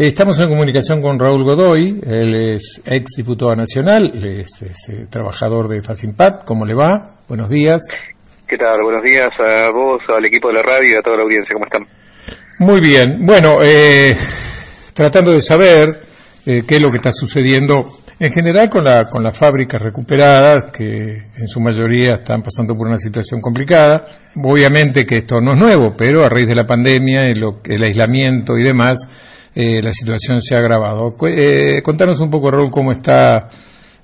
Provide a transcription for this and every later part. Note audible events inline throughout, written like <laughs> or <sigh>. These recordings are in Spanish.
Estamos en comunicación con Raúl Godoy, él es ex diputado nacional, es, eh, trabajador de Facimpat. ¿Cómo le va? Buenos días. ¿Qué tal? Buenos días a vos, al equipo de la radio y a toda la audiencia. ¿Cómo están? Muy bien. Bueno, eh, tratando de saber eh, qué es lo que está sucediendo en general con, la, con las fábricas recuperadas, que en su mayoría están pasando por una situación complicada. Obviamente que esto no es nuevo, pero a raíz de la pandemia, el, el aislamiento y demás, eh, la situación se ha agravado. Eh, contanos un poco, Raúl, cómo está,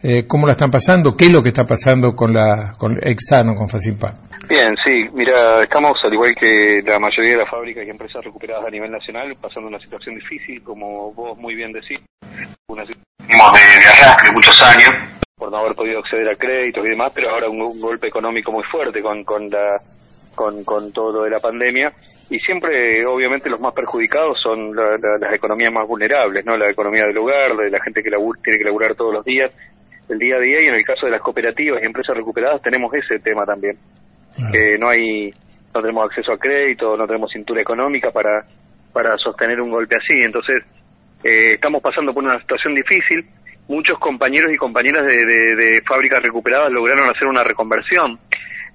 eh, cómo la están pasando, qué es lo que está pasando con la con Exano, con Facimpa. Bien, sí, mira, estamos al igual que la mayoría de las fábricas y empresas recuperadas a nivel nacional, pasando una situación difícil, como vos muy bien decís, una situación de, de muchos años, por no haber podido acceder a créditos y demás, pero ahora un, golpe económico muy fuerte con, con la con, con todo lo de la pandemia. Y siempre obviamente los más perjudicados son las economías más vulnerables, ¿no? La economía del hogar, de la gente que tiene que laburar todos los días, el día a día. Y en el caso de las cooperativas y empresas recuperadas tenemos ese tema también, que no hay no tenemos acceso a crédito, no tenemos cintura económica para para sostener un golpe así, entonces eh, estamos pasando por una situación difícil. Muchos compañeros y compañeras de, de fábricas recuperadas lograron hacer una reconversión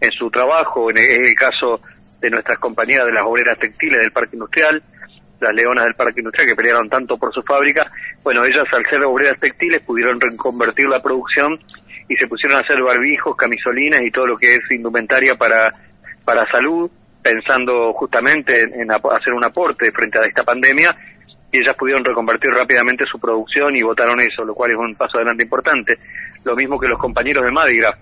en su trabajo, en el, caso de nuestras compañeras de las obreras textiles del parque industrial, las leonas del parque industrial que pelearon tanto por su fábrica, bueno, ellas al ser obreras textiles pudieron reconvertir la producción y se pusieron a hacer barbijos, camisolinas y todo lo que es indumentaria para, para salud, pensando justamente en, hacer un aporte frente a esta pandemia, y ellas pudieron reconvertir rápidamente su producción y votaron eso, lo cual es un paso adelante importante. Lo mismo que los compañeros de Madigra,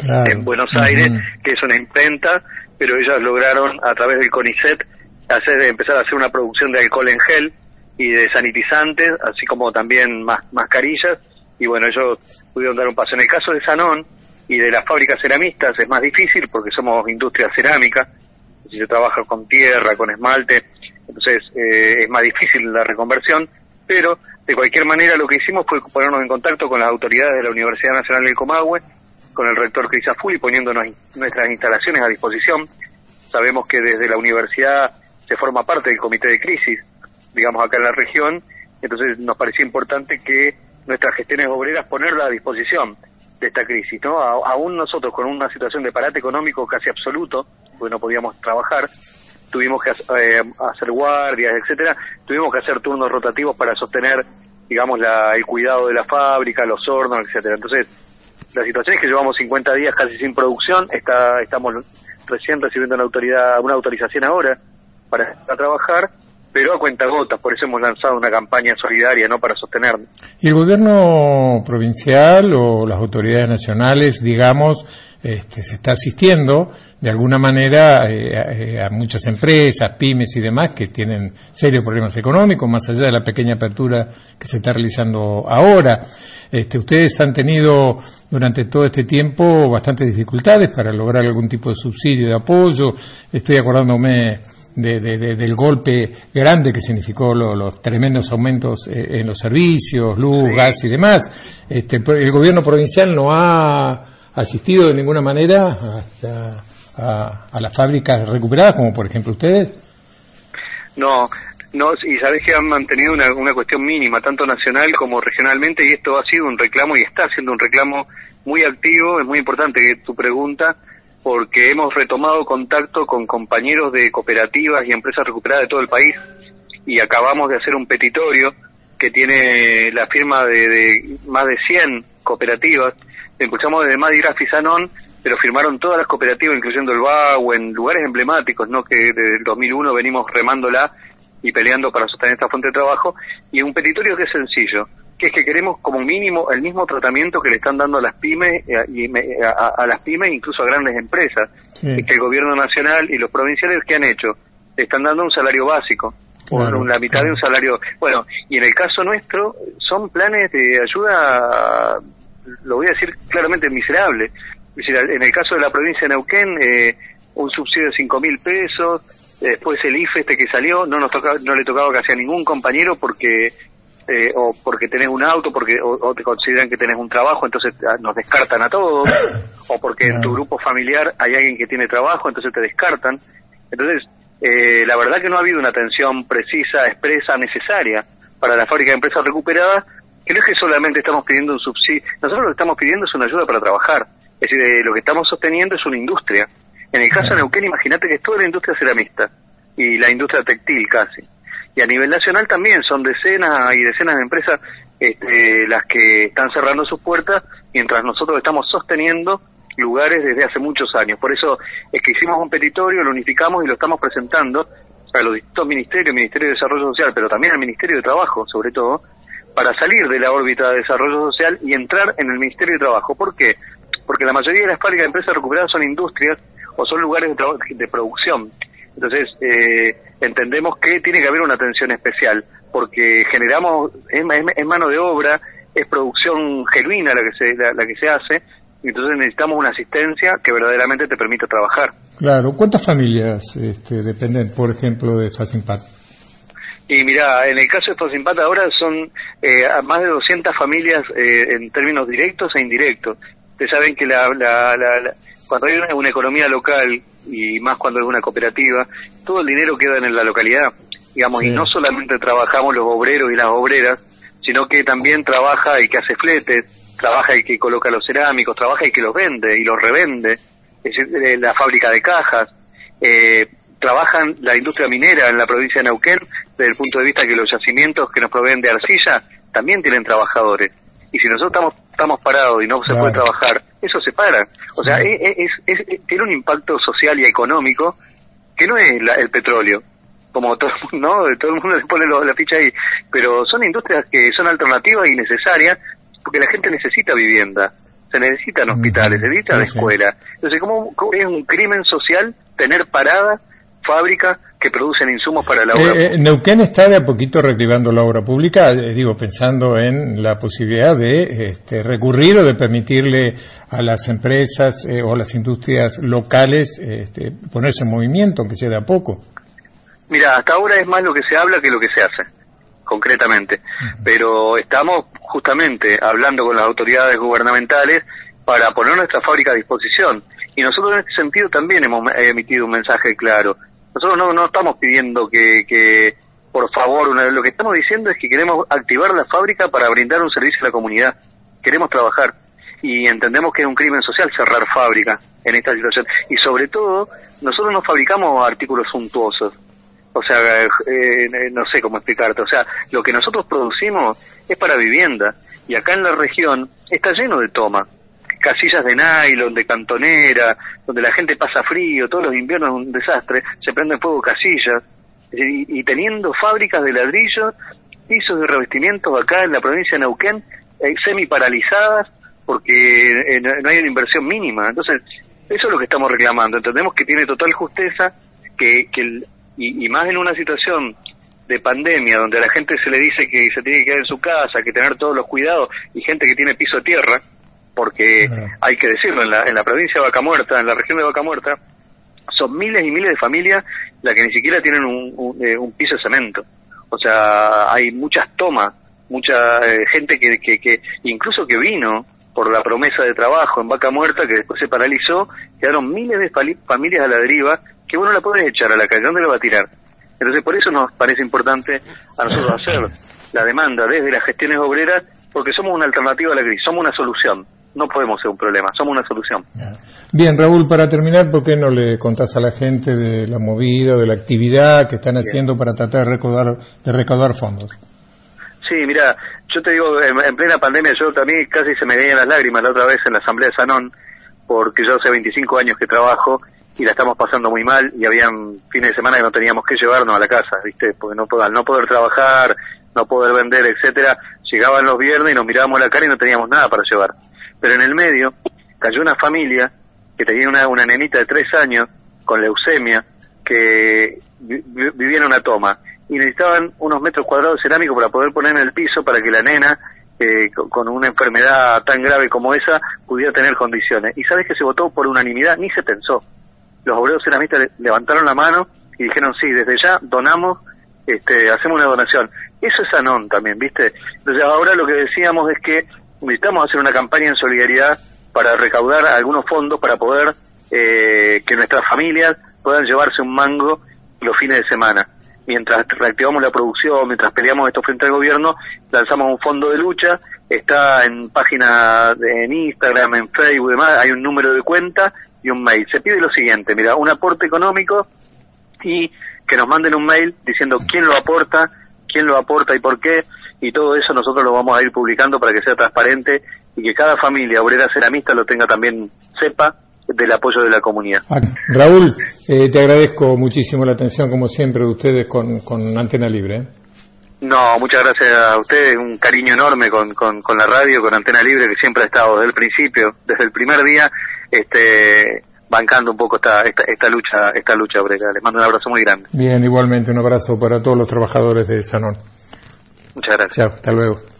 en Buenos Aires, que es una imprenta, pero ellas lograron a través del CONICET hacer, empezar a hacer una producción de alcohol en gel y de sanitizantes, así como también mascarillas, y bueno, ellos pudieron dar un paso. En el caso de Sanón y de las fábricas ceramistas es más difícil porque somos industria cerámica, si se trabaja con tierra, con esmalte, entonces eh, es más difícil la reconversión, pero de cualquier manera lo que hicimos fue ponernos en contacto con las autoridades de la Universidad Nacional del Comahue, con el rector Cris y poniéndonos nuestras instalaciones a disposición. Sabemos que desde la universidad se forma parte del comité de crisis, digamos acá en la región, entonces nos parecía importante que nuestras gestiones obreras ponerla a disposición de esta crisis, ¿no? aún nosotros con una situación de parate económico casi absoluto, porque no podíamos trabajar, tuvimos que eh, hacer guardias, etcétera, tuvimos que hacer turnos rotativos para sostener, digamos, la, el cuidado de la fábrica, los hornos, etcétera. Entonces, la situación es que llevamos 50 días casi sin producción, está, estamos recién recibiendo una, autoridad, una autorización ahora para, trabajar, pero a cuenta gotas, por eso hemos lanzado una campaña solidaria no para sostenernos. ¿Y el gobierno provincial o las autoridades nacionales, digamos, este, se está asistiendo de alguna manera eh, a, muchas empresas, pymes y demás que tienen serios problemas económicos, más allá de la pequeña apertura que se está realizando ahora. Este, ustedes han tenido durante todo este tiempo bastantes dificultades para lograr algún tipo de subsidio, de apoyo. Estoy acordándome del golpe grande que significó los tremendos aumentos eh, en los servicios, luz, gas y demás. Este, el gobierno provincial no ha asistido de ninguna manera a, a las fábricas recuperadas, como por ejemplo ustedes. No, no, y sabés que han mantenido una, una cuestión mínima, tanto nacional como regionalmente, y esto ha sido un reclamo y está siendo un reclamo muy activo, es muy importante tu pregunta, porque hemos retomado contacto con compañeros de cooperativas y empresas recuperadas de todo el país, y acabamos de hacer un petitorio que tiene la firma de, más de 100 cooperativas, escuchamos desde Madrid Fisanón, pero firmaron todas las cooperativas, incluyendo el BAU, en lugares emblemáticos, ¿no? que desde el 2001 venimos remándola y peleando para sostener esta fuente de trabajo, y un petitorio que es sencillo, que es que queremos como mínimo el mismo tratamiento que le están dando a las pymes eh, y a, las pymes incluso a grandes empresas, que el gobierno nacional y los provinciales que han hecho, le están dando un salario básico, la mitad de un salario, bueno, y en el caso nuestro son planes de ayuda, lo voy a decir claramente miserable, en el caso de la provincia de Neuquén, eh, un subsidio de cinco mil pesos, Después el IFE este que salió no nos toca, no le tocaba casi a ningún compañero porque eh, o porque tenés un auto, porque o, te consideran que tenés un trabajo, entonces ah, nos descartan a todos, o porque en tu grupo familiar hay alguien que tiene trabajo, entonces te descartan. Entonces, eh, la verdad que no ha habido una atención precisa, expresa, necesaria para la fábrica de empresas recuperadas, que no es que solamente estamos pidiendo un subsidio, nosotros lo que estamos pidiendo es una ayuda para trabajar. Es decir, eh, lo que estamos sosteniendo es una industria. En el caso de Neuquén, imagínate que es toda la industria ceramista y la industria textil casi. Y a nivel nacional también son decenas y decenas de empresas este, las que están cerrando sus puertas mientras nosotros estamos sosteniendo lugares desde hace muchos años. Por eso es que hicimos un petitorio, lo unificamos y lo estamos presentando a los distintos ministerios, Ministerio de Desarrollo Social, pero también al Ministerio de Trabajo, sobre todo, para salir de la órbita de desarrollo social y entrar en el Ministerio de Trabajo. ¿Por qué? Porque la mayoría de las fábricas de empresas recuperadas son industrias o son lugares de, de producción. Entonces, eh, entendemos que tiene que haber una atención especial, porque generamos, es, mano de obra, es producción genuina la que se, la, que se hace, entonces necesitamos una asistencia que verdaderamente te permita trabajar. Claro, ¿cuántas familias este, dependen, por ejemplo, de Facimpat? Y mira, en el caso de Facimpat ahora son eh, más de 200 familias eh, en términos directos e indirectos. Ustedes saben que la, cuando hay una, economía local y más cuando es una cooperativa, todo el dinero queda en la localidad, digamos, y no solamente trabajamos los obreros y las obreras, sino que también trabaja el que hace fletes, trabaja el que coloca los cerámicos, trabaja el que los vende y los revende, es decir, eh, la fábrica de cajas, eh, trabajan la industria minera en la provincia de Neuquén, desde el punto de vista que los yacimientos que nos proveen de arcilla también tienen trabajadores. Y si nosotros estamos, estamos parados y no se puede trabajar, eso se para. O sea, es, tiene un impacto social y económico que no es el petróleo, como todo, <laughs> ¿no? todo el mundo le pone la ficha ahí, pero son industrias que son alternativas y necesarias porque la gente necesita vivienda, se necesitan hospitales, se necesitan escuelas. Entonces, ¿cómo, es un crimen social tener parada fábricas que producen insumos para la obra eh, eh Neuquén está de a poquito reactivando la obra pública, eh, digo, pensando en la posibilidad de este, recurrir o de permitirle a las empresas eh, o a las industrias locales este, ponerse en movimiento, aunque sea de a poco. Mira, hasta ahora es más lo que se habla que lo que se hace, concretamente. Pero estamos justamente hablando con las autoridades gubernamentales para poner nuestra fábrica a disposición. Y nosotros en este sentido también hemos emitido un mensaje claro. Nosotros no, no estamos pidiendo que, que por favor, lo que estamos diciendo es que queremos activar la fábrica para brindar un servicio a la comunidad. Queremos trabajar y entendemos que es un crimen social cerrar fábrica en esta situación. Y sobre todo, nosotros no fabricamos artículos suntuosos. O sea, eh, no sé cómo explicarte. O sea, lo que nosotros producimos es para vivienda. Y acá en la región está lleno de toma casillas de nylon, de cantonera, donde la gente pasa frío, todos los inviernos es un desastre, se prenden fuego casillas, y, teniendo fábricas de ladrillos, pisos de revestimientos acá en la provincia de Neuquén, eh, semi paralizadas, porque eh, no hay una inversión mínima. Entonces, eso es lo que estamos reclamando. Entendemos que tiene total justeza, que, que y, y más en una situación de pandemia, donde a la gente se le dice que se tiene que quedar en su casa, que tener todos los cuidados, y gente que tiene piso tierra, porque hay que decirlo, en la, en la provincia de Vaca Muerta, en la región de Vaca Muerta, son miles y miles de familias las que ni siquiera tienen un, eh, piso de cemento. O sea, hay muchas tomas, mucha eh, gente que, que, que, incluso que vino por la promesa de trabajo en Vaca Muerta, que después se paralizó, quedaron miles de familias a la deriva, que uno la puede echar a la calle, ¿dónde la va a tirar? Entonces por eso nos parece importante a nosotros hacer la demanda desde las gestiones obreras, porque somos una alternativa a la crisis, somos una solución no podemos ser un problema, somos una solución. Bien, Raúl, para terminar, ¿por qué no le contás a la gente de la movida, de la actividad que están haciendo para tratar de recaudar, de recaudar fondos? Sí, mira, yo te digo, en, plena pandemia yo también casi se me veían las lágrimas la otra vez en la Asamblea de Sanón, porque yo hace 25 años que trabajo y la estamos pasando muy mal y habían fines de semana que no teníamos que llevarnos a la casa, ¿viste? Porque no, al no poder trabajar, no poder vender, etcétera, llegaban los viernes y nos mirábamos la cara y no teníamos nada para llevar. Pero en el medio cayó una familia que tenía una, una nenita de tres años con leucemia que vivía en una toma y necesitaban unos metros cuadrados de cerámico para poder poner en el piso para que la nena eh, con una enfermedad tan grave como esa pudiera tener condiciones. Y sabes que se votó por unanimidad, ni se pensó. Los obreros ceramistas levantaron la mano y dijeron, sí, desde ya donamos, este, hacemos una donación. Eso es anón también, ¿viste? Entonces ahora lo que decíamos es que necesitamos hacer una campaña en solidaridad para recaudar algunos fondos para poder eh, que nuestras familias puedan llevarse un mango los fines de semana. mientras reactivamos la producción, mientras peleamos esto frente al gobierno, lanzamos un fondo de lucha, está en página en Instagram, en Facebook y demás, hay un número de cuenta y un mail. Se pide lo siguiente, mira, un aporte económico y que nos manden un mail diciendo quién lo aporta, quién lo aporta y por qué, y todo eso nosotros lo vamos a ir publicando para que sea transparente y que cada familia obrera ceramista lo tenga también, sepa del apoyo de la comunidad. Raúl, eh, te agradezco muchísimo la atención, como siempre, de ustedes con, con Antena Libre. ¿eh? No, muchas gracias a ustedes, un cariño enorme con, con, con, la radio, con Antena Libre, que siempre ha estado desde el principio, desde el primer día, este, bancando un poco esta, esta, esta lucha esta lucha obrera. Les mando un abrazo muy grande. Bien, igualmente un abrazo para todos los trabajadores de Sanón. Muchas gracias. Chao, hasta luego.